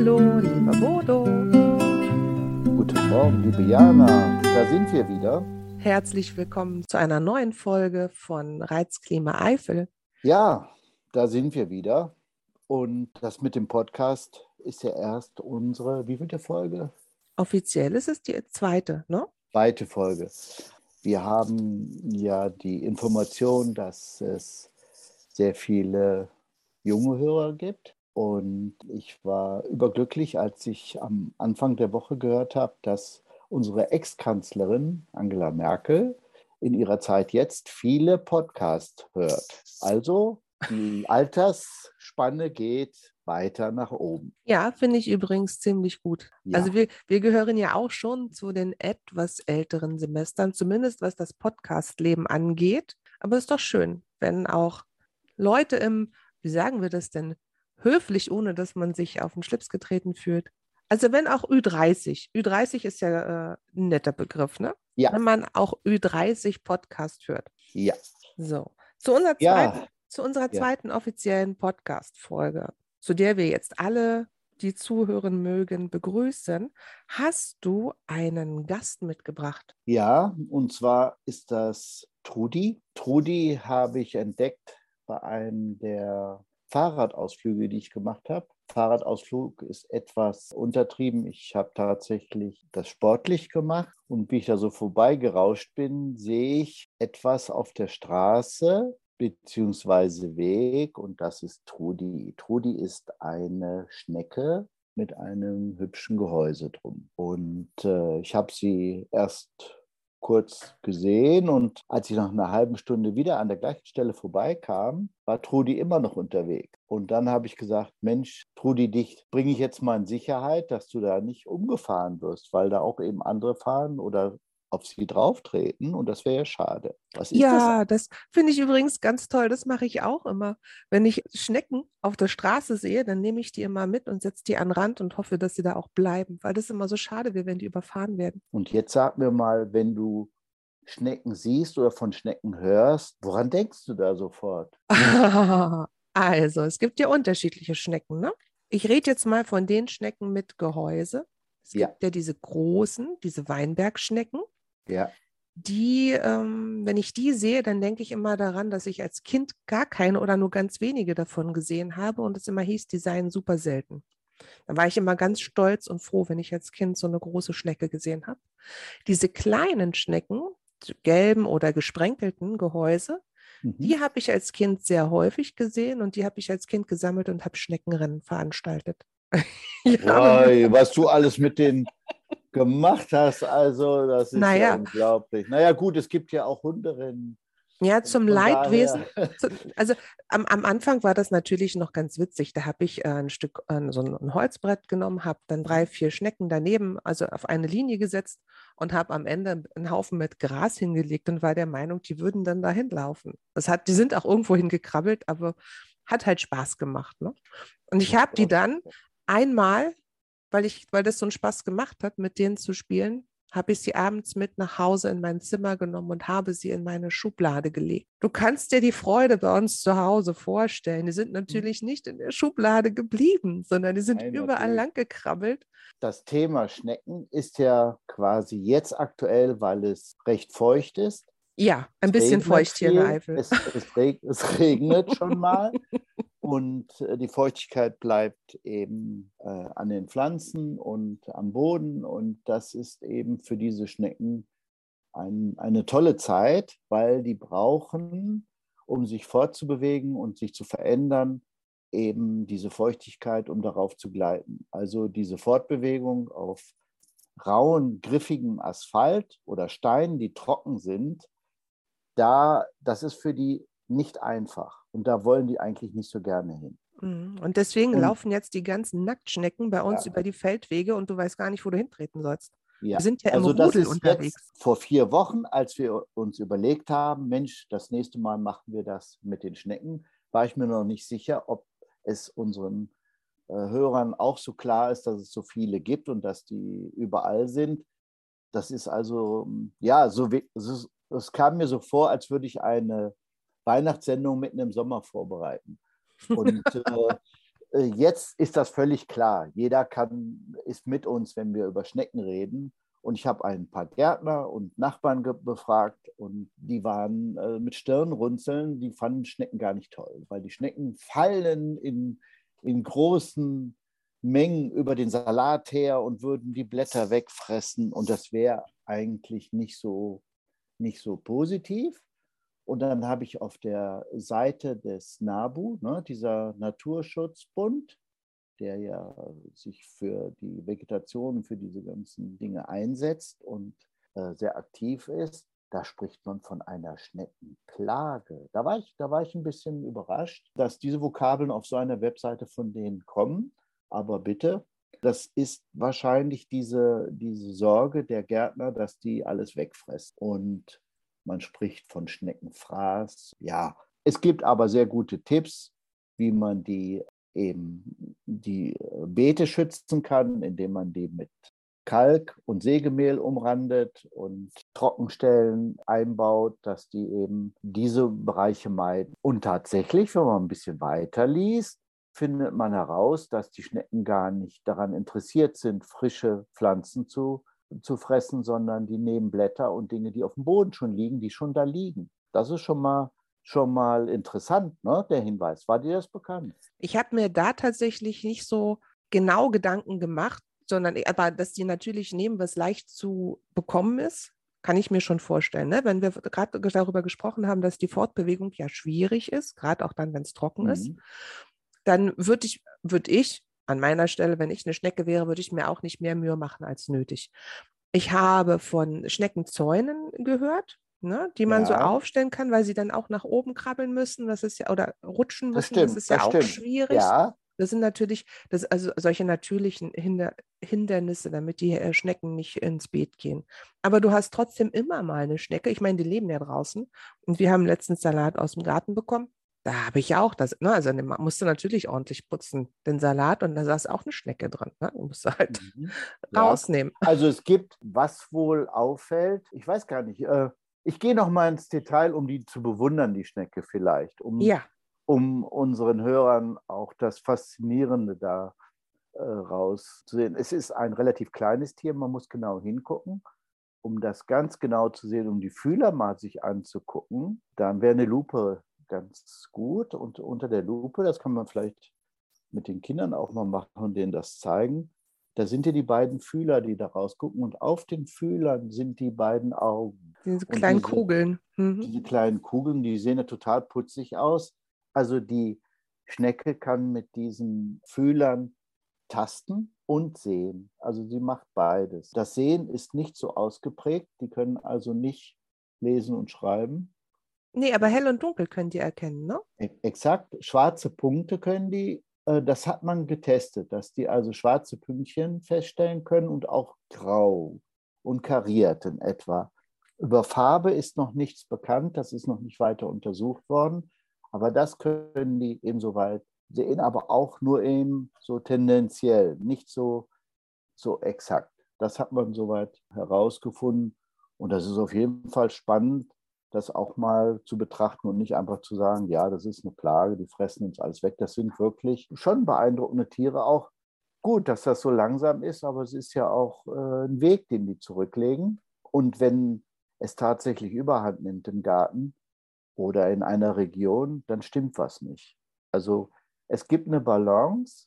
Hallo, lieber Bodo. Guten Morgen, liebe Jana. Da sind wir wieder. Herzlich willkommen zu einer neuen Folge von Reizklima Eifel. Ja, da sind wir wieder. Und das mit dem Podcast ist ja erst unsere, wie viele Folge? Offiziell ist es die zweite, ne? Zweite Folge. Wir haben ja die Information, dass es sehr viele junge Hörer gibt. Und ich war überglücklich, als ich am Anfang der Woche gehört habe, dass unsere Ex-Kanzlerin Angela Merkel in ihrer Zeit jetzt viele Podcasts hört. Also die Altersspanne geht weiter nach oben. Ja, finde ich übrigens ziemlich gut. Ja. Also wir, wir gehören ja auch schon zu den etwas älteren Semestern, zumindest was das Podcast-Leben angeht. Aber es ist doch schön, wenn auch Leute im, wie sagen wir das denn, höflich, ohne dass man sich auf den Schlips getreten fühlt. Also wenn auch Ü30, Ü30 ist ja äh, ein netter Begriff, ne? Ja. Wenn man auch Ü30 Podcast hört. Ja. So, zu unserer ja. zweiten, zu unserer zweiten ja. offiziellen Podcast-Folge, zu der wir jetzt alle, die zuhören mögen, begrüßen, hast du einen Gast mitgebracht. Ja, und zwar ist das Trudi. Trudi habe ich entdeckt bei einem der Fahrradausflüge, die ich gemacht habe. Fahrradausflug ist etwas untertrieben. Ich habe tatsächlich das sportlich gemacht und wie ich da so vorbeigerauscht bin, sehe ich etwas auf der Straße beziehungsweise Weg und das ist Trudi. Trudi ist eine Schnecke mit einem hübschen Gehäuse drum. Und äh, ich habe sie erst kurz gesehen und als ich nach einer halben Stunde wieder an der gleichen Stelle vorbeikam, war Trudi immer noch unterwegs. Und dann habe ich gesagt, Mensch, Trudi, dich bringe ich jetzt mal in Sicherheit, dass du da nicht umgefahren wirst, weil da auch eben andere fahren oder auf sie drauftreten und das wäre ja schade. ja, das, das finde ich übrigens ganz toll. Das mache ich auch immer. Wenn ich Schnecken auf der Straße sehe, dann nehme ich die immer mit und setze die an den Rand und hoffe, dass sie da auch bleiben, weil das immer so schade wäre, wenn die überfahren werden. Und jetzt sag mir mal, wenn du Schnecken siehst oder von Schnecken hörst, woran denkst du da sofort? also, es gibt ja unterschiedliche Schnecken. Ne? Ich rede jetzt mal von den Schnecken mit Gehäuse. Es ja. gibt ja diese großen, diese Weinbergschnecken. Ja. Die, ähm, wenn ich die sehe, dann denke ich immer daran, dass ich als Kind gar keine oder nur ganz wenige davon gesehen habe und es immer hieß, die seien super selten. Da war ich immer ganz stolz und froh, wenn ich als Kind so eine große Schnecke gesehen habe. Diese kleinen Schnecken, gelben oder gesprenkelten Gehäuse, mhm. die habe ich als Kind sehr häufig gesehen und die habe ich als Kind gesammelt und habe Schneckenrennen veranstaltet. ja, was du alles mit den gemacht hast. Also, das ist naja. ja unglaublich. Naja, gut, es gibt ja auch Hunderennen. Ja, zum Leidwesen. Also am, am, Anfang war das natürlich noch ganz witzig. Da habe ich äh, ein Stück, äh, so ein Holzbrett genommen, habe dann drei, vier Schnecken daneben, also auf eine Linie gesetzt und habe am Ende einen Haufen mit Gras hingelegt und war der Meinung, die würden dann dahin laufen. Das hat, die sind auch irgendwo hingekrabbelt, aber hat halt Spaß gemacht. Ne? Und ich habe die dann einmal weil, ich, weil das so einen Spaß gemacht hat, mit denen zu spielen, habe ich sie abends mit nach Hause in mein Zimmer genommen und habe sie in meine Schublade gelegt. Du kannst dir die Freude bei uns zu Hause vorstellen. Die sind hm. natürlich nicht in der Schublade geblieben, sondern die sind Nein, überall lang gekrabbelt. Das Thema Schnecken ist ja quasi jetzt aktuell, weil es recht feucht ist. Ja, ein es bisschen feucht hier in Eifel. Es, es, reg, es regnet schon mal. Und äh, die Feuchtigkeit bleibt eben äh, an den Pflanzen und am Boden. Und das ist eben für diese Schnecken ein, eine tolle Zeit, weil die brauchen, um sich fortzubewegen und sich zu verändern, eben diese Feuchtigkeit, um darauf zu gleiten. Also diese Fortbewegung auf rauen, griffigem Asphalt oder Steinen, die trocken sind, da, das ist für die nicht einfach. Und da wollen die eigentlich nicht so gerne hin. Mhm. Und deswegen und, laufen jetzt die ganzen Nacktschnecken bei uns ja. über die Feldwege und du weißt gar nicht, wo du hintreten sollst. Ja. Wir sind ja im also Rudel unterwegs. vor vier Wochen, als wir uns überlegt haben, Mensch, das nächste Mal machen wir das mit den Schnecken, war ich mir noch nicht sicher, ob es unseren äh, Hörern auch so klar ist, dass es so viele gibt und dass die überall sind. Das ist also, ja, so, es kam mir so vor, als würde ich eine Weihnachtssendung mitten im Sommer vorbereiten. Und äh, äh, jetzt ist das völlig klar. Jeder kann, ist mit uns, wenn wir über Schnecken reden. Und ich habe ein paar Gärtner und Nachbarn befragt und die waren äh, mit Stirnrunzeln, die fanden Schnecken gar nicht toll, weil die Schnecken fallen in, in großen Mengen über den Salat her und würden die Blätter wegfressen und das wäre eigentlich nicht so, nicht so positiv. Und dann habe ich auf der Seite des NABU, ne, dieser Naturschutzbund, der ja sich für die Vegetation, für diese ganzen Dinge einsetzt und äh, sehr aktiv ist, da spricht man von einer Schneckenplage. Da war, ich, da war ich ein bisschen überrascht, dass diese Vokabeln auf so einer Webseite von denen kommen. Aber bitte, das ist wahrscheinlich diese, diese Sorge der Gärtner, dass die alles wegfressen. Und man spricht von Schneckenfraß. Ja, es gibt aber sehr gute Tipps, wie man die eben die Beete schützen kann, indem man die mit Kalk und Sägemehl umrandet und Trockenstellen einbaut, dass die eben diese Bereiche meiden. Und tatsächlich, wenn man ein bisschen weiter liest, findet man heraus, dass die Schnecken gar nicht daran interessiert sind, frische Pflanzen zu, zu fressen, sondern die nehmen Blätter und Dinge, die auf dem Boden schon liegen, die schon da liegen. Das ist schon mal schon mal interessant, ne, der Hinweis. War dir das bekannt? Ich habe mir da tatsächlich nicht so genau Gedanken gemacht, sondern aber dass die natürlich nehmen, was leicht zu bekommen ist, kann ich mir schon vorstellen. Ne? Wenn wir gerade darüber gesprochen haben, dass die Fortbewegung ja schwierig ist, gerade auch dann, wenn es trocken mhm. ist, dann würde ich, würd ich an meiner Stelle, wenn ich eine Schnecke wäre, würde ich mir auch nicht mehr Mühe machen als nötig. Ich habe von Schneckenzäunen gehört, ne, die man ja. so aufstellen kann, weil sie dann auch nach oben krabbeln müssen. Das ist ja, oder rutschen müssen, das, stimmt, das ist ja das auch stimmt. schwierig. Ja. Das sind natürlich, das, also solche natürlichen Hinder, Hindernisse, damit die äh, Schnecken nicht ins Beet gehen. Aber du hast trotzdem immer mal eine Schnecke. Ich meine, die leben ja draußen. Und wir haben letztens Salat aus dem Garten bekommen. Da habe ich auch das, ne, also musste natürlich ordentlich putzen, den Salat, und da saß auch eine Schnecke drin. Ne? Du musst halt mhm. rausnehmen. Ja. Also es gibt, was wohl auffällt, ich weiß gar nicht, äh, ich gehe noch mal ins Detail, um die zu bewundern, die Schnecke vielleicht, um, ja. um unseren Hörern auch das Faszinierende da äh, rauszusehen. Es ist ein relativ kleines Tier, man muss genau hingucken um das ganz genau zu sehen, um die Fühler mal sich anzugucken, dann wäre eine Lupe ganz gut. Und unter der Lupe, das kann man vielleicht mit den Kindern auch mal machen und denen das zeigen, da sind ja die beiden Fühler, die da rausgucken. Und auf den Fühlern sind die beiden Augen. Diese kleinen diese, Kugeln. Mhm. Diese kleinen Kugeln, die sehen ja total putzig aus. Also die Schnecke kann mit diesen Fühlern tasten und sehen. Also sie macht beides. Das Sehen ist nicht so ausgeprägt. Die können also nicht lesen und schreiben. Nee, aber hell und dunkel können die erkennen, ne? E-, exakt. Schwarze Punkte können die. Äh, das hat man getestet, dass die also schwarze Pünktchen feststellen können und auch grau und kariert in etwa. Über Farbe ist noch nichts bekannt, das ist noch nicht weiter untersucht worden, aber das können die insoweit sehen, aber auch nur eben so tendenziell, nicht so, so exakt. Das hat man soweit herausgefunden und das ist auf jeden Fall spannend, das auch mal zu betrachten und nicht einfach zu sagen, ja, das ist eine Plage, die fressen uns alles weg. Das sind wirklich schon beeindruckende Tiere. Auch gut, dass das so langsam ist, aber es ist ja auch äh, ein Weg, den die zurücklegen. Und wenn es tatsächlich überhand nimmt im Garten oder in einer Region, dann stimmt was nicht. Also es gibt eine Balance,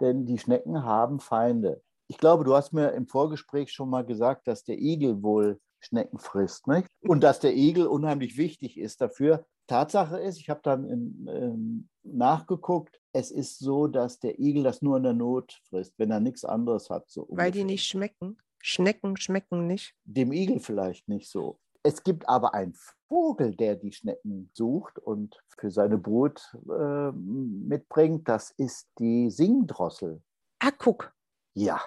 denn die Schnecken haben Feinde. Ich glaube, du hast mir im Vorgespräch schon mal gesagt, dass der Igel wohl Schnecken frisst. Nicht? Und dass der Igel unheimlich wichtig ist dafür. Tatsache ist, ich habe dann in, in, nachgeguckt, es ist so, dass der Igel das nur in der Not frisst, wenn er nichts anderes hat. So Weil die nicht schmecken. Schnecken schmecken nicht. Dem Igel vielleicht nicht so. Es gibt aber einen Vogel, der die Schnecken sucht und für seine Brut äh, mitbringt. Das ist die Singdrossel. Ah, guck. Ja.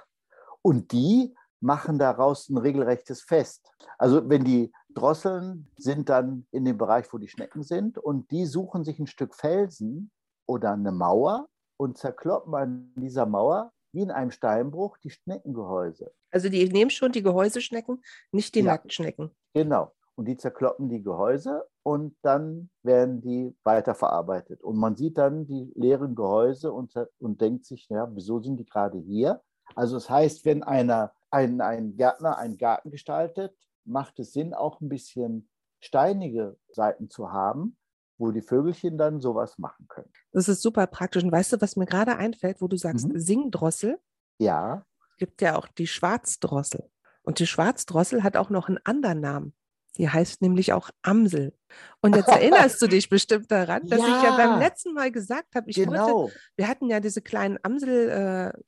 Und die machen daraus ein regelrechtes Fest. Also wenn die Drosseln sind dann in dem Bereich, wo die Schnecken sind und die suchen sich ein Stück Felsen oder eine Mauer und zerkloppen an dieser Mauer wie in einem Steinbruch die Schneckengehäuse. Also die nehmen schon die Gehäuseschnecken, nicht die ja, Nacktschnecken. Genau. Und die zerkloppen die Gehäuse und dann werden die weiterverarbeitet. Und man sieht dann die leeren Gehäuse und, und denkt sich, ja, wieso sind die gerade hier? Also das heißt, wenn einer, ein, ein Gärtner einen Garten gestaltet, macht es Sinn, auch ein bisschen steinige Seiten zu haben, wo die Vögelchen dann sowas machen können. Das ist super praktisch. Und weißt du, was mir gerade einfällt, wo du sagst, mhm. Singdrossel? Ja. Es gibt ja auch die Schwarzdrossel. Und die Schwarzdrossel hat auch noch einen anderen Namen. Die heißt nämlich auch Amsel. Und jetzt erinnerst du dich bestimmt daran, dass ja, ich ja beim letzten Mal gesagt habe, ich genau. wollte, wir hatten ja diese kleinen Amselkinder äh,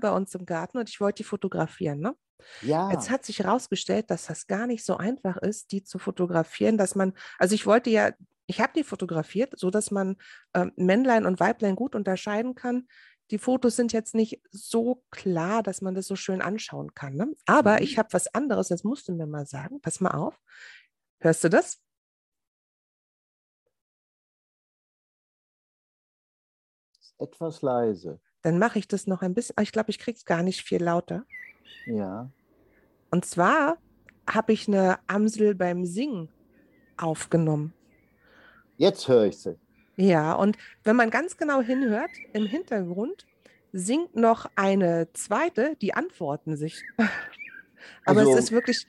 bei uns im Garten und ich wollte die fotografieren. Ne? Ja. Jetzt hat sich herausgestellt, dass das gar nicht so einfach ist, die zu fotografieren, dass man, also ich wollte ja, ich habe die fotografiert, so dass man äh, Männlein und Weiblein gut unterscheiden kann. Die Fotos sind jetzt nicht so klar, dass man das so schön anschauen kann. Ne? Aber mhm. ich habe was anderes, das musst du mir mal sagen. Pass mal auf. Hörst du das? Etwas leise. Dann mache ich das noch ein bisschen. Ich glaube, ich kriege es gar nicht viel lauter. Ja. Und zwar habe ich eine Amsel beim Singen aufgenommen. Jetzt höre ich sie. Ja, und wenn man ganz genau hinhört, im Hintergrund singt noch eine zweite, die antworten sich. Aber also, es ist wirklich.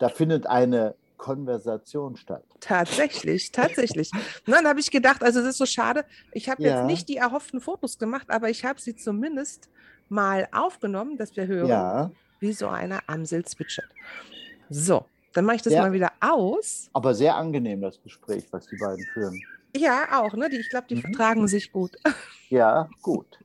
Da findet eine Konversation statt. Tatsächlich, tatsächlich. Und dann habe ich gedacht, also es ist so schade, ich habe ja. jetzt nicht die erhofften Fotos gemacht, aber ich habe sie zumindest mal aufgenommen, dass wir hören, ja. wie so eine Amsel zwitschert. So, dann mache ich das sehr, mal wieder aus. Aber sehr angenehm, das Gespräch, was die beiden führen. Ja, auch. Ne? Die, ich glaube, die mhm. vertragen sich gut. Ja, gut.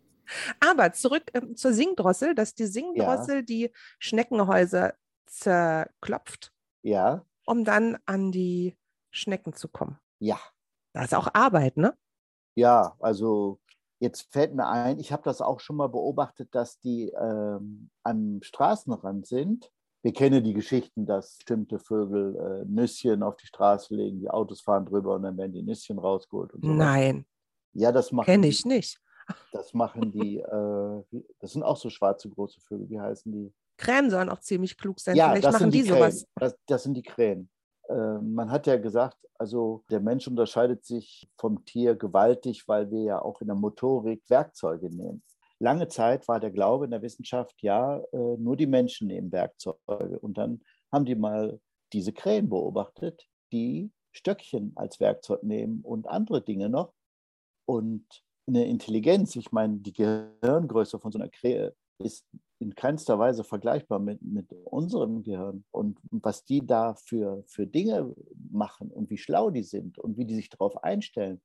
Aber zurück äh, zur Singdrossel, dass die Singdrossel ja. die Schneckenhäuser zerklopft. Ja. Um dann an die Schnecken zu kommen. Ja. Das ist auch Arbeit, ne? Ja, also jetzt fällt mir ein, ich habe das auch schon mal beobachtet, dass die ähm, am Straßenrand sind wir kennen die Geschichten, dass bestimmte Vögel äh, Nüsschen auf die Straße legen, die Autos fahren drüber und dann werden die Nüsschen rausgeholt. Und so Nein. Ja, das machen Kenne ich nicht. Das machen die, äh, das sind auch so schwarze große Vögel, wie heißen die? Krähen sollen auch ziemlich klug sein. Ja, Vielleicht das machen sind die, die sowas. Das, das, sind die Krähen. Äh, man hat ja gesagt, also der Mensch unterscheidet sich vom Tier gewaltig, weil wir ja auch in der Motorik Werkzeuge nehmen. Lange Zeit war der Glaube in der Wissenschaft, ja, äh, nur die Menschen nehmen Werkzeuge. Und dann haben die mal diese Krähen beobachtet, die Stöckchen als Werkzeug nehmen und andere Dinge noch. Und eine Intelligenz, ich meine, die Gehirngröße von so einer Krähe ist in keinster Weise vergleichbar mit, mit unserem Gehirn. Und was die da für, für Dinge machen und wie schlau die sind und wie die sich darauf einstellen,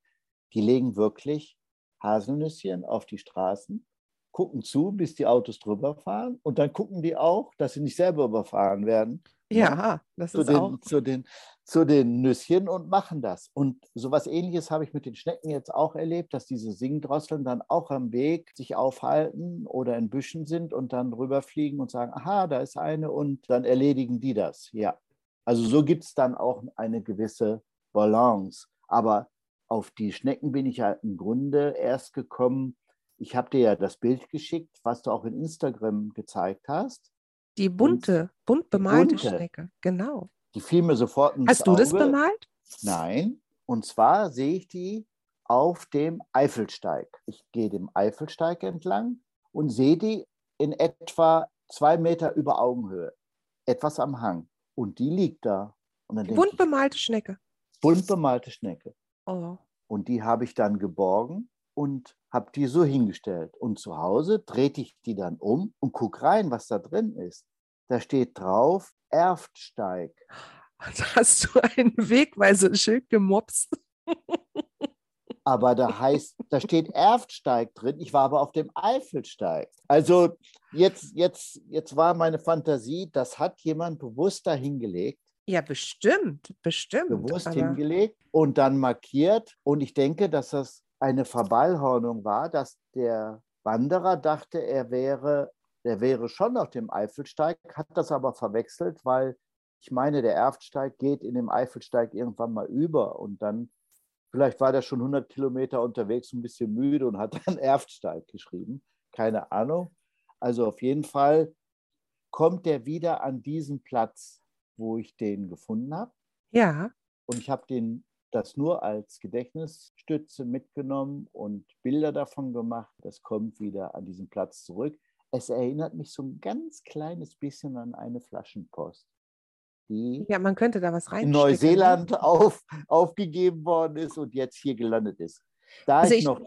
die legen wirklich Haselnüsschen auf die Straßen gucken zu, bis die Autos drüber fahren und dann gucken die auch, dass sie nicht selber überfahren werden. Ja, ne? das zu ist den, auch. Zu den, zu den Nüsschen und machen das. Und sowas ähnliches habe ich mit den Schnecken jetzt auch erlebt, dass diese Singdrosseln dann auch am Weg sich aufhalten oder in Büschen sind und dann rüberfliegen und sagen, aha, da ist eine und dann erledigen die das. Ja. Also so gibt es dann auch eine gewisse Balance. Aber auf die Schnecken bin ich ja im Grunde erst gekommen, ich habe dir ja das Bild geschickt, was du auch in Instagram gezeigt hast. Die bunte, Und bunt bemalte bunte, Schnecke, genau. Die fiel mir sofort ins Hast du Auge. das bemalt? Nein. Und zwar sehe ich die auf dem Eifelsteig. Ich gehe dem Eifelsteig entlang und sehe die in etwa zwei Meter über Augenhöhe, etwas am Hang. Und die liegt da. die bunt bemalte Schnecke. Bunt bemalte Schnecke. Oh. Und die habe ich dann geborgen und habe die so hingestellt. Und zu Hause drehte ich die dann um und gucke rein, was da drin ist. Da steht drauf Erftsteig. Da hast du einen Wegweiseschild gemobst. aber da heißt, da steht Erftsteig drin. Ich war aber auf dem Eifelsteig. Also jetzt, jetzt, jetzt war meine Fantasie, das hat jemand bewusst da hingelegt. Ja, bestimmt, bestimmt. Bewusst hingelegt und dann markiert. Und ich denke, dass das eine Verballhornung war, dass der Wanderer dachte, er wäre, er wäre schon auf dem Eifelsteig, hat das aber verwechselt, weil ich meine, der Erftsteig geht in dem Eifelsteig irgendwann mal über und dann, vielleicht war der schon 100 Kilometer unterwegs, ein bisschen müde und hat dann Erftsteig geschrieben. Keine Ahnung. Also auf jeden Fall kommt der wieder an diesen Platz, wo ich den gefunden habe. Ja. und ich habe den das nur als Gedächtnisstütze mitgenommen und Bilder davon gemacht. Das kommt wieder an diesen Platz zurück. Es erinnert mich so ein ganz kleines bisschen an eine Flaschenpost, die ja, man könnte da was rein in ne? Neuseeland auf, aufgegeben worden ist und jetzt hier gelandet ist. Da also ich, ich noch,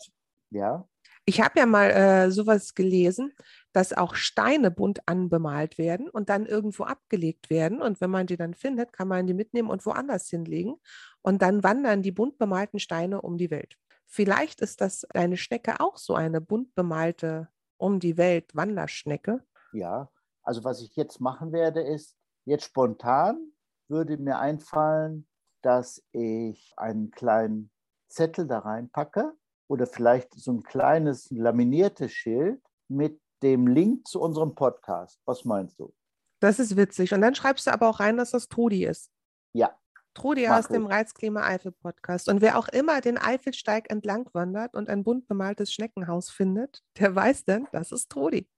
ja. Ich habe ja mal äh, sowas gelesen, dass auch Steine bunt anbemalt werden und dann irgendwo abgelegt werden. Und wenn man die dann findet, kann man die mitnehmen und woanders hinlegen. Und dann wandern die bunt bemalten Steine um die Welt. Vielleicht ist das deine Schnecke auch so eine bunt bemalte um die Welt Wanderschnecke. Ja, also was ich jetzt machen werde, ist, jetzt spontan würde mir einfallen, dass ich einen kleinen Zettel da reinpacke oder vielleicht so ein kleines laminiertes Schild mit dem Link zu unserem Podcast. Was meinst du? Das ist witzig. Und dann schreibst du aber auch rein, dass das Trudi ist. Ja. Trudi aus dem Reizklima Eifel Podcast. Und wer auch immer den Eifelsteig entlang wandert und ein bunt bemaltes Schneckenhaus findet, der weiß dann, das ist Trudi.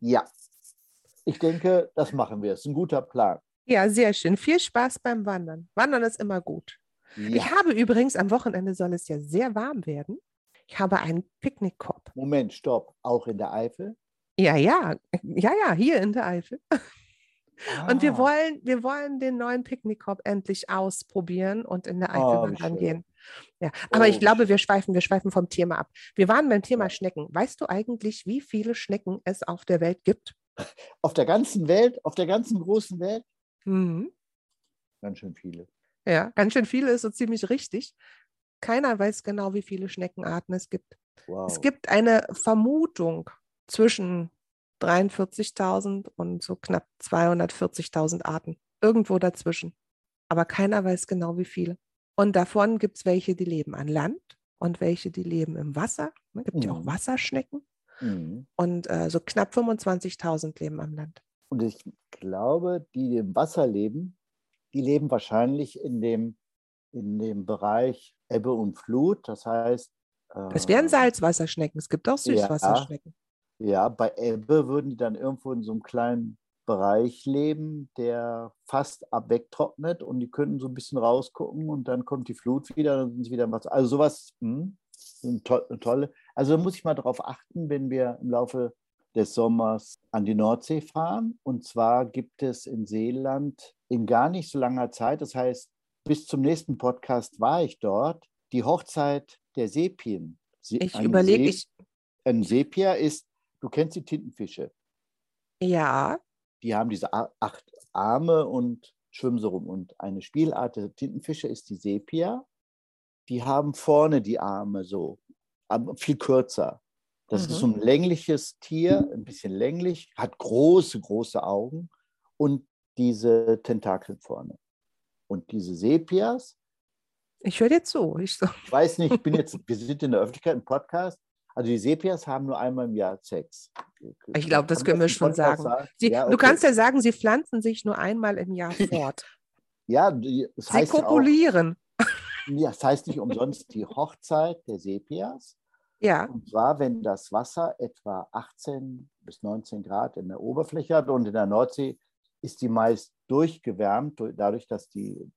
Ja. Ich denke, das machen wir. Das ist ein guter Plan. Ja, sehr schön. Viel Spaß beim Wandern. Wandern ist immer gut. Ja. Ich habe übrigens am Wochenende soll es ja sehr warm werden. Ich habe einen Picknickkorb. Moment, stopp. Auch in der Eifel? Ja, ja, ja, ja, hier in der Eifel. Ah. Und wir ah. wollen, wir wollen den neuen Picknickkorb endlich ausprobieren und in der Eifel oh, wandern gehen. Ja, aber oh, ich glaube, wir schweifen, wir schweifen vom Thema ab. Wir waren beim Thema Schnecken. Weißt du eigentlich, wie viele Schnecken es auf der Welt gibt? Auf der ganzen Welt, auf der ganzen großen Welt? Mhm. Ganz schön viele. Ja, ganz schön viele ist so ziemlich richtig. Keiner weiß genau, wie viele Schneckenarten es gibt. Wow. Es gibt eine Vermutung zwischen 43.000 und so knapp 240.000 Arten. Irgendwo dazwischen. Aber keiner weiß genau, wie viele. Und davon gibt es welche, die leben an Land und welche, die leben im Wasser. Es gibt mhm. ja auch mhm. Wasserschnecken. Mhm. Und äh, so knapp 25.000 leben am Land. Und ich glaube, die, die im Wasser leben, die leben wahrscheinlich in dem, in dem Bereich Ebbe und Flut. Das heißt. Es wären äh, Salzwasserschnecken. Es gibt auch Süßwasserschnecken. Ja, ja, bei Ebbe würden die dann irgendwo in so einem kleinen Bereich leben, der fast abwegtrocknet und die könnten so ein bisschen rausgucken und dann kommt die Flut wieder, dann sind sie wieder was. Also sowas, mh, hm, eine tolle. Also da muss ich mal darauf achten, wenn wir im Laufe des Sommers an die Nordsee fahren. Und zwar gibt es in Seeland in gar nicht so langer Zeit, das heißt, bis zum nächsten Podcast war ich dort, die Hochzeit der Sepien. Ich überlege, ich. Ein Sepia ist, du kennst die Tintenfische. Ja. Die haben diese acht Arme und schwimmen so rum. Und eine Spielart der Tintenfische ist die Sepia. Die haben vorne die Arme so, aber viel kürzer. Das mhm. ist so ein längliches Tier, ein bisschen länglich, hat große, große Augen und diese Tentakel vorne. Und diese Sepias. Ich höre dir zu. Ich, so. ich weiß nicht, ich bin jetzt, wir sind in der Öffentlichkeit im Podcast. Also die Sepias haben nur einmal im Jahr Sex. Ich glaube, das können wir schon sagen. sagen? Sie, ja, okay. Du kannst ja sagen, sie pflanzen sich nur einmal im Jahr fort. ja, das heißt sie kopulieren. Auch, ja, das heißt nicht umsonst die Hochzeit der Sepias. Ja. Und zwar, wenn das Wasser etwa 18 bis 19 Grad in der Oberfläche hat und in der Nordsee ist die meist durchgewärmt, dadurch, dass die,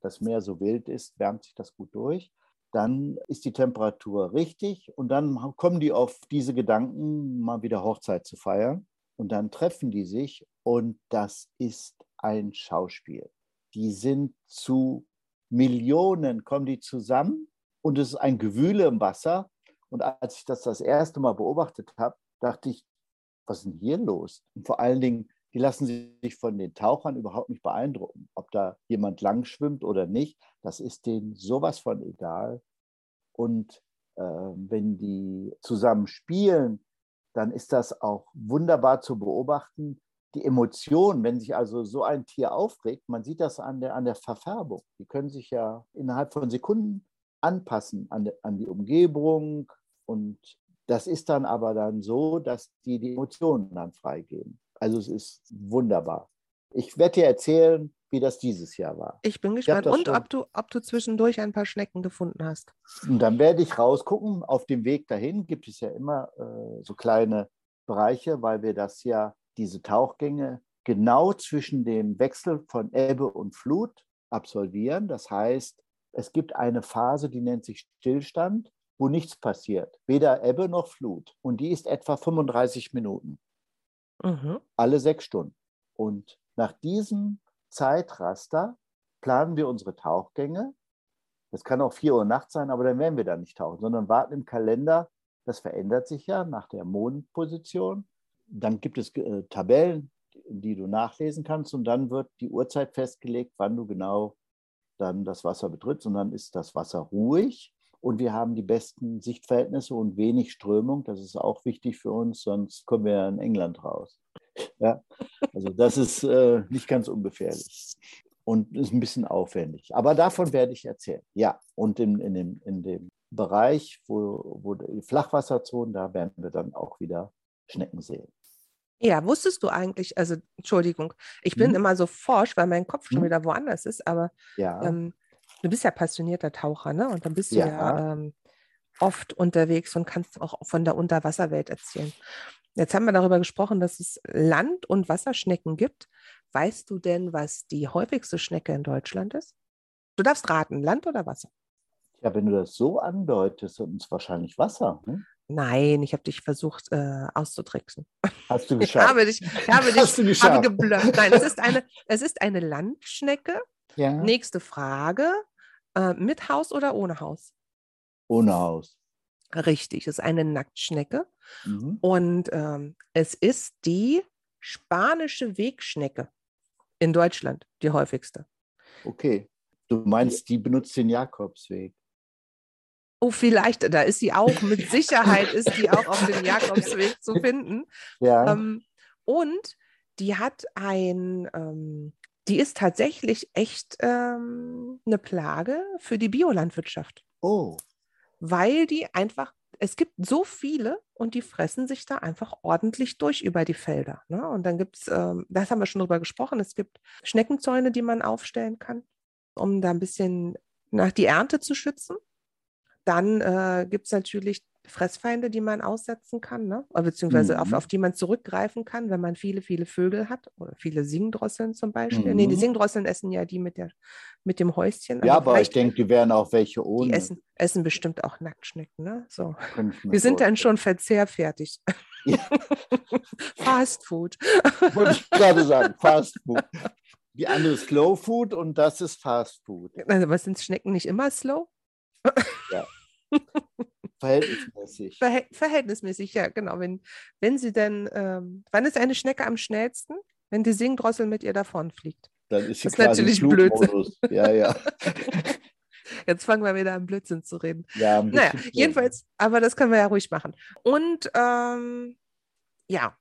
das Meer so wild ist, wärmt sich das gut durch. Dann ist die Temperatur richtig und dann kommen die auf diese Gedanken, mal wieder Hochzeit zu feiern. Und dann treffen die sich und das ist ein Schauspiel. Die sind zu Millionen, kommen die zusammen und es ist ein Gewühle im Wasser. Und als ich das das erste Mal beobachtet habe, dachte ich, was ist denn hier los? Und vor allen Dingen, die lassen sich von den Tauchern überhaupt nicht beeindrucken, ob da jemand lang schwimmt oder nicht. Das ist denen sowas von egal. Und äh, wenn die zusammen spielen, dann ist das auch wunderbar zu beobachten. Die Emotionen, wenn sich also so ein Tier aufregt, man sieht das an der, an der Verfärbung. Die können sich ja innerhalb von Sekunden anpassen an, an die Umgebung. Und das ist dann aber dann so, dass die die Emotionen dann freigeben. Also es ist wunderbar. Ich werde dir erzählen, wie das dieses Jahr war. Ich bin gespannt. Ich Und ob du, ob du zwischendurch ein paar Schnecken gefunden hast. Und dann werde ich rausgucken. Auf dem Weg dahin gibt es ja immer äh, so kleine Bereiche, weil wir das ja, diese Tauchgänge, genau zwischen dem Wechsel von Ebbe und Flut absolvieren. Das heißt, es gibt eine Phase, die nennt sich Stillstand, wo nichts passiert, weder Ebbe noch Flut. Und die ist etwa 35 Minuten. Mhm. Alle sechs Stunden. Und nach diesem Zeitraster planen wir unsere Tauchgänge. Das kann auch 4 Uhr nachts sein, aber dann werden wir da nicht tauchen, sondern warten im Kalender. Das verändert sich ja nach der Mondposition. Dann gibt es äh, Tabellen, die du nachlesen kannst und dann wird die Uhrzeit festgelegt, wann du genau dann das Wasser betrittst und dann ist das Wasser ruhig und wir haben die besten Sichtverhältnisse und wenig Strömung. Das ist auch wichtig für uns, sonst kommen wir in England raus. Ja, also das ist äh, nicht ganz ungefährlich und ist ein bisschen aufwendig. Aber davon werde ich erzählen. Ja, und in, in, dem, in dem Bereich, wo, wo die Flachwasserzonen, da werden wir dann auch wieder Schnecken sehen. Ja, wusstest du eigentlich, also Entschuldigung, ich bin hm. immer so forsch, weil mein Kopf schon hm. wieder woanders ist, aber ja. ähm, du bist ja passionierter Taucher, ne? Und dann bist du ja, ähm, oft unterwegs und kannst auch von der Unterwasserwelt erzählen. Jetzt haben wir darüber gesprochen, dass es Land- und Wasserschnecken gibt. Weißt du denn, was die häufigste Schnecke in Deutschland ist? Du darfst raten, Land oder Wasser? Ja, wenn du das so andeutest, dann ist es wahrscheinlich Wasser. Ne? Nein, ich habe dich versucht äh, auszutricksen. Hast du geschafft? Ich habe dich, ich habe dich Hast du geschafft? Habe geblufft. Nein, es ist eine, es ist eine Landschnecke. Ja. Nächste Frage. Äh, mit Haus oder ohne Haus? Ohne Haus. Richtig, es ist eine Nacktschnecke. Mhm. Und ähm, es ist die spanische Wegschnecke in Deutschland, die häufigste. Okay. Du meinst, die benutzt den Jakobsweg. Oh, vielleicht, da ist sie auch, mit Sicherheit ist die auch auf dem Jakobsweg zu finden. Ja. Ähm, und die hat ein, ähm, die ist tatsächlich echt ähm, eine Plage für die Biolandwirtschaft. Oh. Weil die einfach, es gibt so viele und die fressen sich da einfach ordentlich durch über die Felder. Ne? Und dann gibt es, ähm, das haben wir schon drüber gesprochen, es gibt Schneckenzäune, die man aufstellen kann, um da ein bisschen nach die Ernte zu schützen. Dann äh, gibt es natürlich Fressfeinde, die man aussetzen kann, ne? beziehungsweise mhm. auf, auf die man zurückgreifen kann, wenn man viele, viele Vögel hat oder viele Singdrosseln zum Beispiel. Mhm. Nee, die mhm. Singdrosseln essen ja die mit, der, mit dem Häuschen. Ja, aber, aber ich denke, die wären auch welche ohne. Die essen, essen bestimmt auch Nacktschnecken. Ne? So. Wir sind dann schon verzehrfertig. Ja. Fast Food. Wollte ich gerade sagen, Fast Food. Die andere ist Slow Food und das ist Fast Food. Also, was sind Schnecken nicht immer slow? Ja. Verhältnismäßig. Verhält verhältnismäßig, ja, genau. Wenn, wenn sie denn, ähm, wann ist eine Schnecke am schnellsten? Wenn die Singdrossel mit ihr davonfliegt. Dann ist sie das ist natürlich Blödsinn. Ja, ja. Jetzt fangen wir wieder an Blödsinn zu reden. Ja, naja, jedenfalls, aber das können wir ja ruhig machen. Und ähm, ja,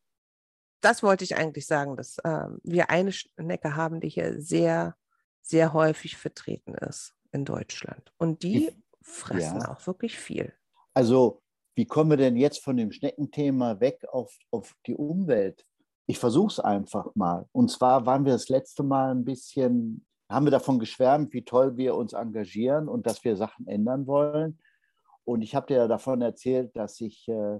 das wollte ich eigentlich sagen, dass ähm, wir eine Schnecke haben, die hier sehr, sehr häufig vertreten ist in Deutschland. Und die fressen ja. auch wirklich viel. Also, wie kommen wir denn jetzt von dem Schneckenthema weg auf, auf die Umwelt? Ich versuche es einfach mal. Und zwar waren wir das letzte Mal ein bisschen, haben wir davon geschwärmt, wie toll wir uns engagieren und dass wir Sachen ändern wollen. Und ich habe dir davon erzählt, dass ich äh,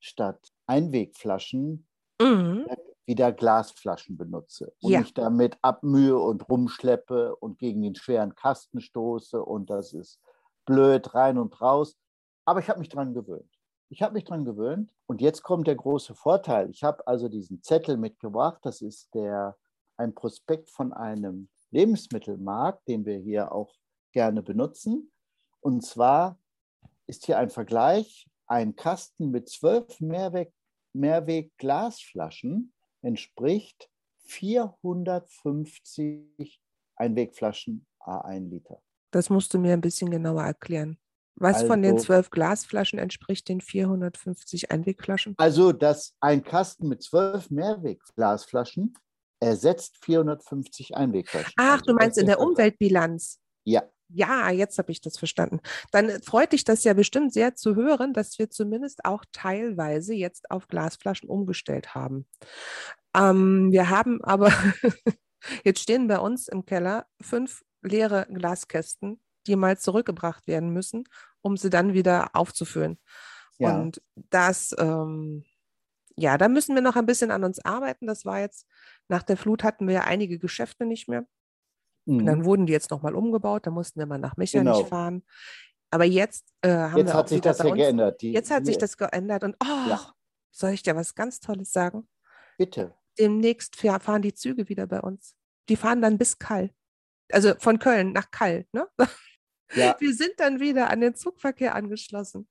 statt Einwegflaschen mhm. wieder Glasflaschen benutze und ja. mich damit abmühe und rumschleppe und gegen den schweren Kasten stoße. Und das ist blöd, rein und raus. Aber ich habe mich dran gewöhnt. Ich habe mich dran gewöhnt. Und jetzt kommt der große Vorteil. Ich habe also diesen Zettel mitgebracht. Das ist der, ein Prospekt von einem Lebensmittelmarkt, den wir hier auch gerne benutzen. Und zwar ist hier ein Vergleich. Ein Kasten mit zwölf Mehrweg, Mehrweg-Glasflaschen entspricht 450 Einwegflaschen A1 Liter. Das musst du mir ein bisschen genauer erklären. Was also, von den also zwölf Glasflaschen entspricht den 450 Einwegflaschen? Also, dass ein Kasten mit zwölf Mehrwegglasflaschen ersetzt 450 Einwegflaschen. Ach, also, du meinst in der Umweltbilanz? Ja. Ja, jetzt habe ich das verstanden. Dann freut dich das ja bestimmt sehr zu hören, dass wir zumindest auch teilweise jetzt auf Glasflaschen umgestellt haben. Ähm, wir haben aber, jetzt stehen bei uns im Keller fünf leere Glaskästen, die mal zurückgebracht werden müssen, um sie dann wieder aufzufüllen. Ja. Und das, ähm, ja, da müssen wir noch ein bisschen an uns arbeiten. Das war jetzt, nach der Flut hatten wir ja einige Geschäfte nicht mehr. Mhm. Und dann wurden die jetzt nochmal umgebaut, da mussten wir mal nach Mechernich genau. fahren. Aber jetzt äh, haben jetzt wir hat sich das ja geändert. Die, jetzt hat sich das geändert und oh, ja. soll ich dir was ganz Tolles sagen? Bitte. Demnächst fahren die Züge wieder bei uns. Die fahren dann bis Kall. Also von Köln nach Kall. Ne? Ja. Wir sind dann wieder an den Zugverkehr angeschlossen.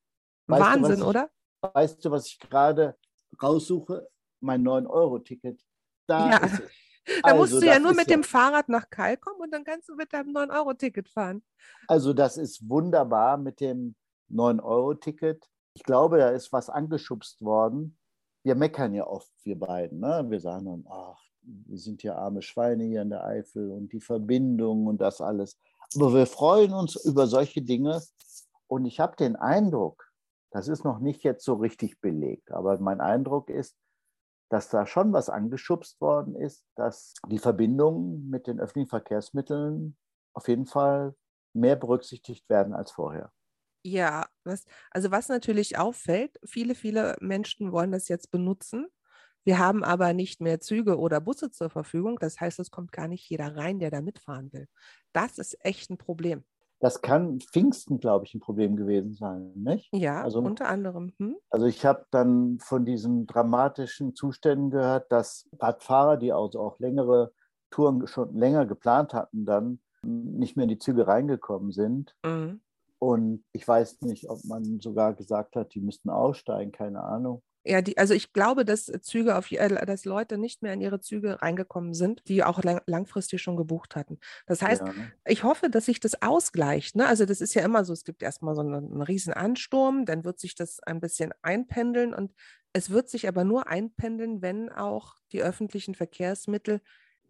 Weißt Wahnsinn, du, oder? weißt du, was ich gerade raussuche? Mein 9-Euro-Ticket. Da ja. ist es. Da also, musst du ja nur mit ja, dem Fahrrad nach Kall kommen und dann kannst du mit deinem 9-Euro-Ticket fahren. Also das ist wunderbar mit dem 9-Euro-Ticket. Ich glaube, da ist was angeschubst worden. Wir meckern ja oft, wir beiden. Ne? Wir sagen dann, ach, wir sind ja arme Schweine hier in der Eifel und die Verbindung und das alles. Aber wir freuen uns über solche Dinge. Und ich habe den Eindruck, das ist noch nicht jetzt so richtig belegt, aber mein Eindruck ist, dass da schon was angeschubst worden ist, dass die Verbindungen mit den öffentlichen Verkehrsmitteln auf jeden Fall mehr berücksichtigt werden als vorher. Ja, was, also was natürlich auffällt, viele, viele Menschen wollen das jetzt benutzen. Wir haben aber nicht mehr Züge oder Busse zur Verfügung. Das heißt, es kommt gar nicht jeder rein, der da mitfahren will. Das ist echt ein Problem. Das kann Pfingsten, glaube ich, ein Problem gewesen sein, nicht? Ja, also, unter anderem. Hm? Also ich habe dann von diesen dramatischen Zuständen gehört, dass Radfahrer, die also auch längere Touren schon länger geplant hatten, dann nicht mehr in die Züge reingekommen sind. Mhm. Und ich weiß nicht, ob man sogar gesagt hat, die müssten aussteigen, keine Ahnung. Ja, die, also ich glaube, dass Züge auf, äh, dass Leute nicht mehr in ihre Züge reingekommen sind, die auch lang, langfristig schon gebucht hatten. Das heißt, ja. ich hoffe, dass sich das ausgleicht. Ne? Also das ist ja immer so, es gibt erstmal so einen, einen riesen Ansturm, dann wird sich das ein bisschen einpendeln und es wird sich aber nur einpendeln, wenn auch die öffentlichen Verkehrsmittel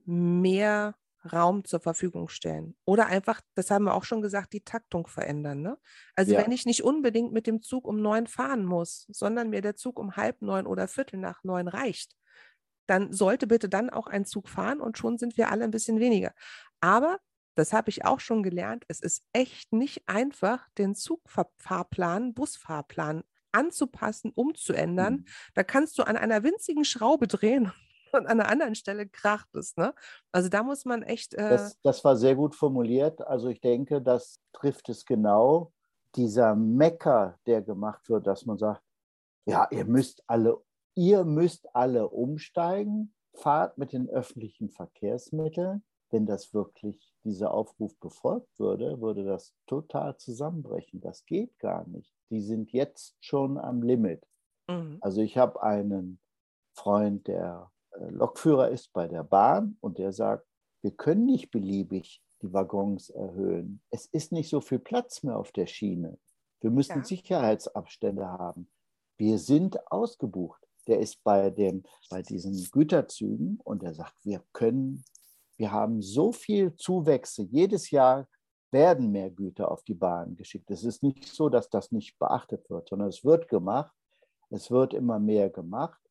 mehr Raum zur Verfügung stellen. Oder einfach, das haben wir auch schon gesagt, die Taktung verändern. Ne? Also ja. wenn ich nicht unbedingt mit dem Zug um neun fahren muss, sondern mir der Zug um halb neun oder viertel nach neun reicht, dann sollte bitte dann auch ein Zug fahren und schon sind wir alle ein bisschen weniger. Aber, das habe ich auch schon gelernt, es ist echt nicht einfach, den Zugfahrplan, Busfahrplan anzupassen, umzuändern. Mhm. Da kannst du an einer winzigen Schraube drehen und an einer anderen Stelle kracht es. Ne? Also da muss man echt. Äh das, das war sehr gut formuliert. Also ich denke, das trifft es genau. Dieser Mecker, der gemacht wird, dass man sagt, ja, ihr müsst alle, ihr müsst alle umsteigen, fahrt mit den öffentlichen Verkehrsmitteln. Wenn das wirklich dieser Aufruf befolgt würde, würde das total zusammenbrechen. Das geht gar nicht. Die sind jetzt schon am Limit. Mhm. Also ich habe einen Freund, der Lokführer ist bei der Bahn und der sagt, wir können nicht beliebig die Waggons erhöhen. Es ist nicht so viel Platz mehr auf der Schiene. Wir müssen ja. Sicherheitsabstände haben. Wir sind ausgebucht. Der ist bei, dem, bei diesen Güterzügen und er sagt, wir können, wir haben so viel Zuwächse. Jedes Jahr werden mehr Güter auf die Bahn geschickt. Es ist nicht so, dass das nicht beachtet wird, sondern es wird gemacht. Es wird immer mehr gemacht.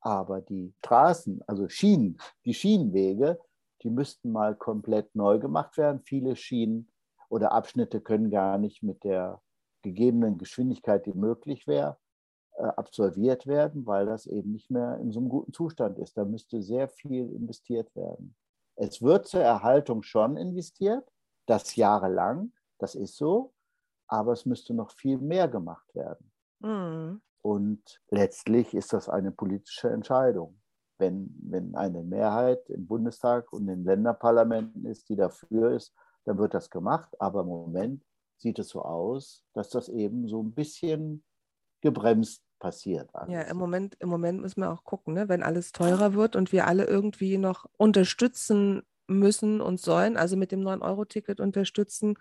Aber die Straßen, also Schienen, die Schienenwege, die müssten mal komplett neu gemacht werden. Viele Schienen oder Abschnitte können gar nicht mit der gegebenen Geschwindigkeit, die möglich wäre, äh, absolviert werden, weil das eben nicht mehr in so einem guten Zustand ist. Da müsste sehr viel investiert werden. Es wird zur Erhaltung schon investiert, das jahrelang, das ist so, aber es müsste noch viel mehr gemacht werden. Mhm. Und letztlich ist das eine politische Entscheidung. Wenn, wenn eine Mehrheit im Bundestag und in den Länderparlamenten ist, die dafür ist, dann wird das gemacht. Aber im Moment sieht es so aus, dass das eben so ein bisschen gebremst passiert. Alles. Ja, im Moment, im Moment müssen wir auch gucken, ne? wenn alles teurer wird und wir alle irgendwie noch unterstützen müssen und sollen, also mit dem 9-Euro-Ticket unterstützen.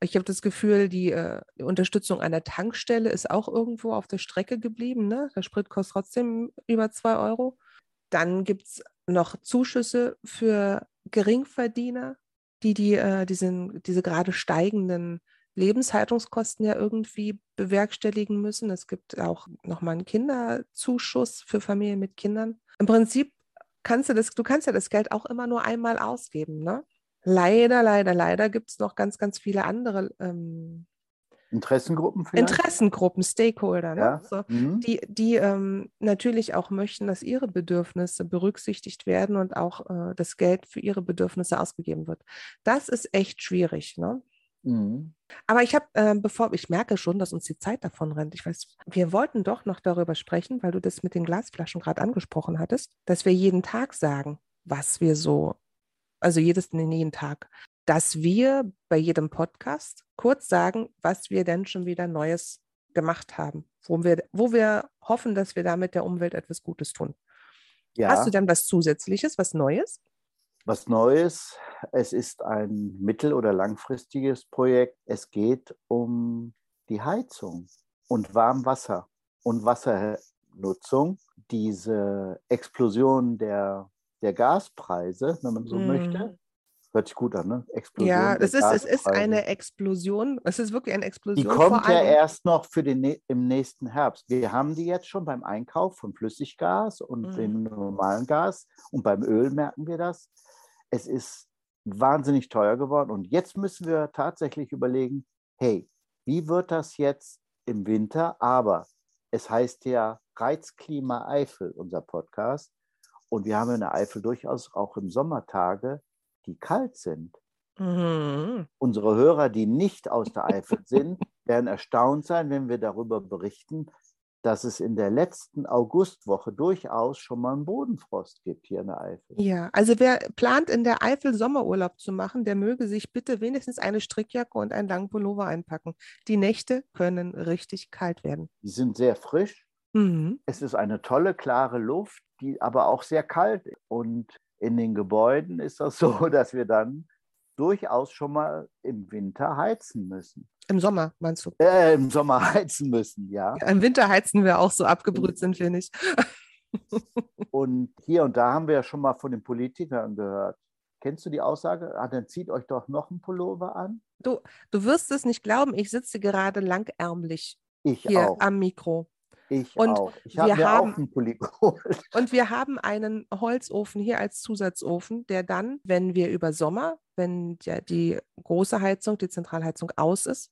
Ich habe das Gefühl, die äh, Unterstützung einer Tankstelle ist auch irgendwo auf der Strecke geblieben. Ne? Der Sprit kostet trotzdem über 2 Euro. Dann gibt es noch Zuschüsse für Geringverdiener, die, die äh, diesen, diese gerade steigenden Lebenshaltungskosten ja irgendwie bewerkstelligen müssen. Es gibt auch nochmal einen Kinderzuschuss für Familien mit Kindern. Im Prinzip kannst du das, du kannst ja das Geld auch immer nur einmal ausgeben, ne? Leider, leider, leider gibt es noch ganz, ganz viele andere ähm, Interessengruppen vielleicht? Interessengruppen, Stakeholder, ne? Ja. so, Mhm. die, die ähm, natürlich auch möchten, dass ihre Bedürfnisse berücksichtigt werden und auch äh, das Geld für ihre Bedürfnisse ausgegeben wird. Das ist echt schwierig. Ne? Mhm. Aber ich habe, äh, bevor ich merke schon, dass uns die Zeit davon rennt. Ich weiß, wir wollten doch noch darüber sprechen, weil du das mit den Glasflaschen gerade angesprochen hattest, dass wir jeden Tag sagen, was wir so, also jedes, nee, jeden Tag, dass wir bei jedem Podcast kurz sagen, was wir denn schon wieder Neues gemacht haben, wo wir, wo wir hoffen, dass wir damit der Umwelt etwas Gutes tun. Ja. Hast du dann was Zusätzliches, was Neues? Was Neues. Es ist ein mittel- oder langfristiges Projekt. Es geht um die Heizung und Warmwasser und Wassernutzung. Diese Explosion der, der Gaspreise, wenn man so Mhm. möchte, hört sich gut an, ne? Explosion Ja, der es ist, es ist eine Explosion. Es ist wirklich eine Die Explosion. kommt vor ja erst noch für den, im nächsten Herbst. Wir haben die jetzt schon beim Einkauf von Flüssiggas und Mhm. dem normalen Gas und beim Öl merken wir das. Es ist wahnsinnig teuer geworden und jetzt müssen wir tatsächlich überlegen, hey, wie wird das jetzt im Winter? Aber es heißt ja Reizklima Eifel, unser Podcast. Und wir haben in der Eifel durchaus auch im Sommer Tage, die kalt sind. Mhm. Unsere Hörer, die nicht aus der Eifel sind, werden erstaunt sein, wenn wir darüber berichten, dass es in der letzten Augustwoche durchaus schon mal einen Bodenfrost gibt hier in der Eifel. Ja, also wer plant in der Eifel Sommerurlaub zu machen, der möge sich bitte wenigstens eine Strickjacke und einen langen Pullover einpacken. Die Nächte können richtig kalt werden. Die sind sehr frisch. Mhm. Es ist eine tolle, klare Luft, die aber auch sehr kalt ist. Und in den Gebäuden ist das so, dass wir dann durchaus schon mal im Winter heizen müssen. Im Sommer, meinst du? Äh, Im Sommer heizen müssen, ja. Im Winter heizen wir auch so abgebrüht sind wir nicht. Und hier und da haben wir ja schon mal von den Politikern gehört. Kennst du die Aussage? Ah, dann zieht euch doch noch einen Pullover an. Du, du wirst es nicht glauben, ich sitze gerade langärmlich Ich hier auch. am Mikro. Ich und auch. Ich habe wir haben- auch einen Pulli geholt. Und wir haben einen Holzofen hier als Zusatzofen, der dann, wenn wir über Sommer, wenn ja die große Heizung, die Zentralheizung aus ist,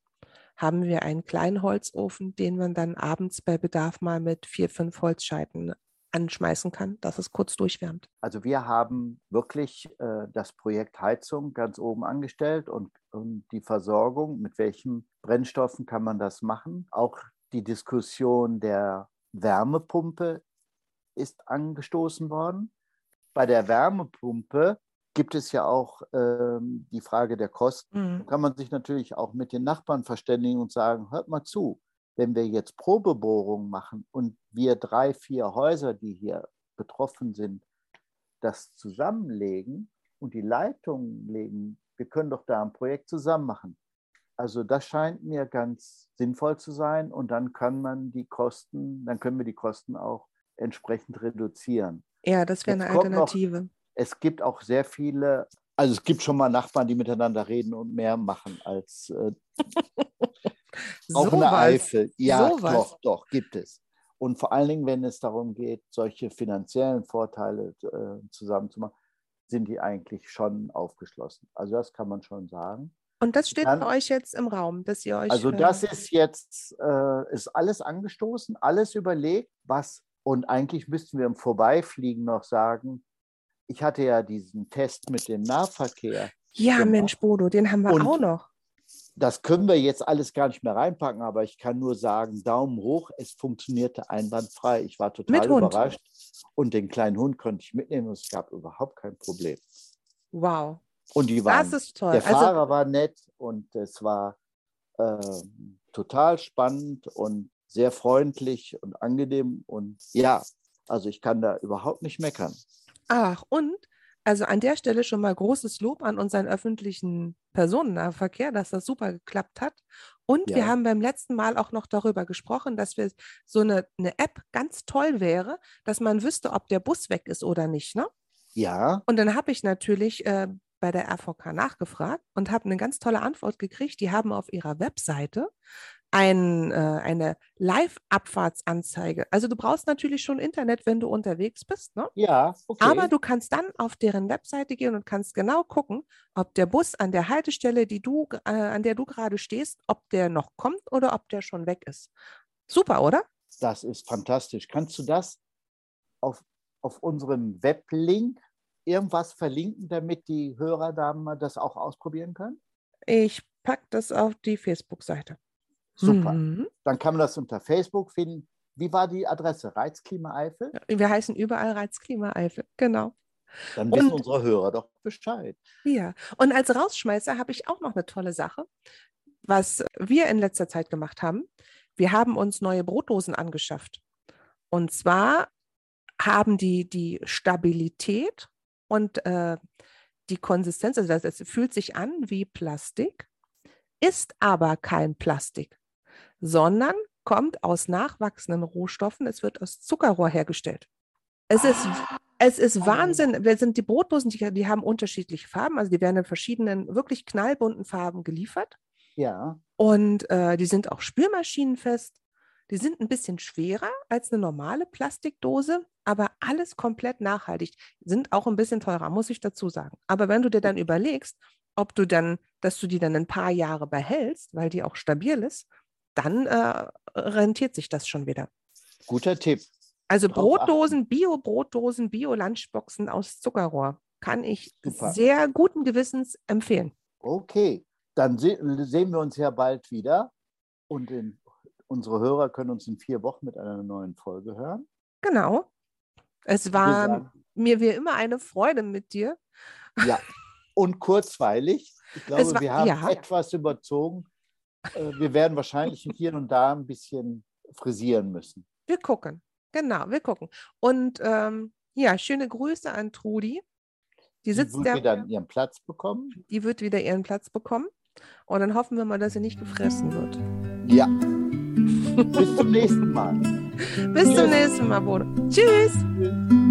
haben wir einen kleinen Holzofen, den man dann abends bei Bedarf mal mit vier, fünf Holzscheiten anschmeißen kann, dass es kurz durchwärmt. Also wir haben wirklich äh, das Projekt Heizung ganz oben angestellt und, und die Versorgung, mit welchen Brennstoffen kann man das machen. Auch die Diskussion der Wärmepumpe ist angestoßen worden. Bei der Wärmepumpe gibt es ja auch ähm, die Frage der Kosten. Mhm. kann man sich natürlich auch mit den Nachbarn verständigen und sagen, hört mal zu, wenn wir jetzt Probebohrungen machen und wir drei, vier Häuser, die hier betroffen sind, das zusammenlegen und die Leitungen legen, wir können doch da ein Projekt zusammen machen. Also das scheint mir ganz sinnvoll zu sein und dann kann man die Kosten, dann können wir die Kosten auch entsprechend reduzieren. Ja, das wäre eine kommt noch- Alternative. Es gibt auch sehr viele, also es gibt schon mal Nachbarn, die miteinander reden und mehr machen als äh, auf Sowas. einer Eifel. Ja, Sowas. doch, doch, gibt es. Und vor allen Dingen, wenn es darum geht, solche finanziellen Vorteile äh, zusammenzumachen, sind die eigentlich schon aufgeschlossen. Also das kann man schon sagen. Und das steht Dann- bei euch jetzt im Raum, dass ihr euch. Also äh, das ist jetzt, äh, ist alles angestoßen, alles überlegt, was, und eigentlich müssten wir im Vorbeifliegen noch sagen, ich hatte ja diesen Test mit dem Nahverkehr. Ja, genau. Mensch, Bodo, den haben wir Und- auch noch. Das können wir jetzt alles gar nicht mehr reinpacken, aber ich kann nur sagen, Daumen hoch, es funktionierte einwandfrei. Ich war total Mit Hund. überrascht. Und den kleinen Hund konnte ich mitnehmen und es gab überhaupt kein Problem. Wow. Und die waren, Das ist toll. der Also, Fahrer war nett und es war ähm, total spannend und sehr freundlich und angenehm. Und ja, also ich kann da überhaupt nicht meckern. ach, und also an der Stelle schon mal großes Lob an unseren öffentlichen Personennahverkehr, dass das super geklappt hat. Und wir Ja. haben beim letzten Mal auch noch darüber gesprochen, dass wir so eine, eine App ganz toll wäre, dass man wüsste, ob der Bus weg ist oder nicht. Ne? Ja, Und dann habe ich natürlich äh, bei der RVK nachgefragt und habe eine ganz tolle Antwort gekriegt. Die haben auf ihrer Webseite ein, äh, eine Live-Abfahrtsanzeige. Also du brauchst natürlich schon Internet, wenn du unterwegs bist. Ne? Ja, okay. Aber du kannst dann auf deren Webseite gehen und kannst genau gucken, ob der Bus an der Haltestelle, die du, äh, an der du gerade stehst, ob der noch kommt oder ob der schon weg ist. Super, oder? Das ist fantastisch. Kannst du das auf, auf unserem Weblink irgendwas verlinken, damit die Hörer da mal das auch ausprobieren können? Ich packe das auf die Facebook-Seite. Super. Mhm. Dann kann man das unter Facebook finden. Wie war die Adresse? Reizklima Eifel? Wir heißen überall Reizklima Eifel, genau. Dann wissen und, unsere Hörer doch Bescheid. Ja, und als Rausschmeißer habe ich auch noch eine tolle Sache, was wir in letzter Zeit gemacht haben. Wir haben uns neue Brotdosen angeschafft. Und zwar haben die die Stabilität und äh, die Konsistenz, also das, das fühlt sich an wie Plastik, ist aber kein Plastik, sondern kommt aus nachwachsenden Rohstoffen. Es wird aus Zuckerrohr hergestellt. Es ist, ah. es ist oh. Wahnsinn. Wir sind die Brotdosen, die, die haben unterschiedliche Farben. Also die werden in verschiedenen, wirklich knallbunten Farben geliefert. Ja. Und äh, die sind auch spülmaschinenfest. Die sind ein bisschen schwerer als eine normale Plastikdose, aber alles komplett nachhaltig. Sind auch ein bisschen teurer, muss ich dazu sagen. Aber wenn du dir dann überlegst, ob du dann, dass du die dann ein paar Jahre behältst, weil die auch stabil ist, dann äh, rentiert sich das schon wieder. Guter Tipp. Also Brotdosen, Bio-Brotdosen, Bio-Lunchboxen aus Zuckerrohr kann ich Super. sehr guten Gewissens empfehlen. Okay, dann se sehen wir uns ja bald wieder und in, unsere Hörer können uns in vier Wochen mit einer neuen Folge hören. Genau. Es war mir wie immer eine Freude mit dir. Ja, und kurzweilig. Ich glaube, war, wir haben ja. etwas überzogen. Äh, wir werden wahrscheinlich hier und da ein bisschen frisieren müssen. Wir gucken. Genau, wir gucken. Und ähm, ja, schöne Grüße an Trudi. Die, sitzt die wird wieder ihren Platz bekommen. Die wird wieder ihren Platz bekommen. Und dann hoffen wir mal, dass sie nicht gefressen wird. Ja. Bis zum nächsten Mal. Bis Tschüss. zum nächsten Mal, Bodo. Tschüss. Tschüss.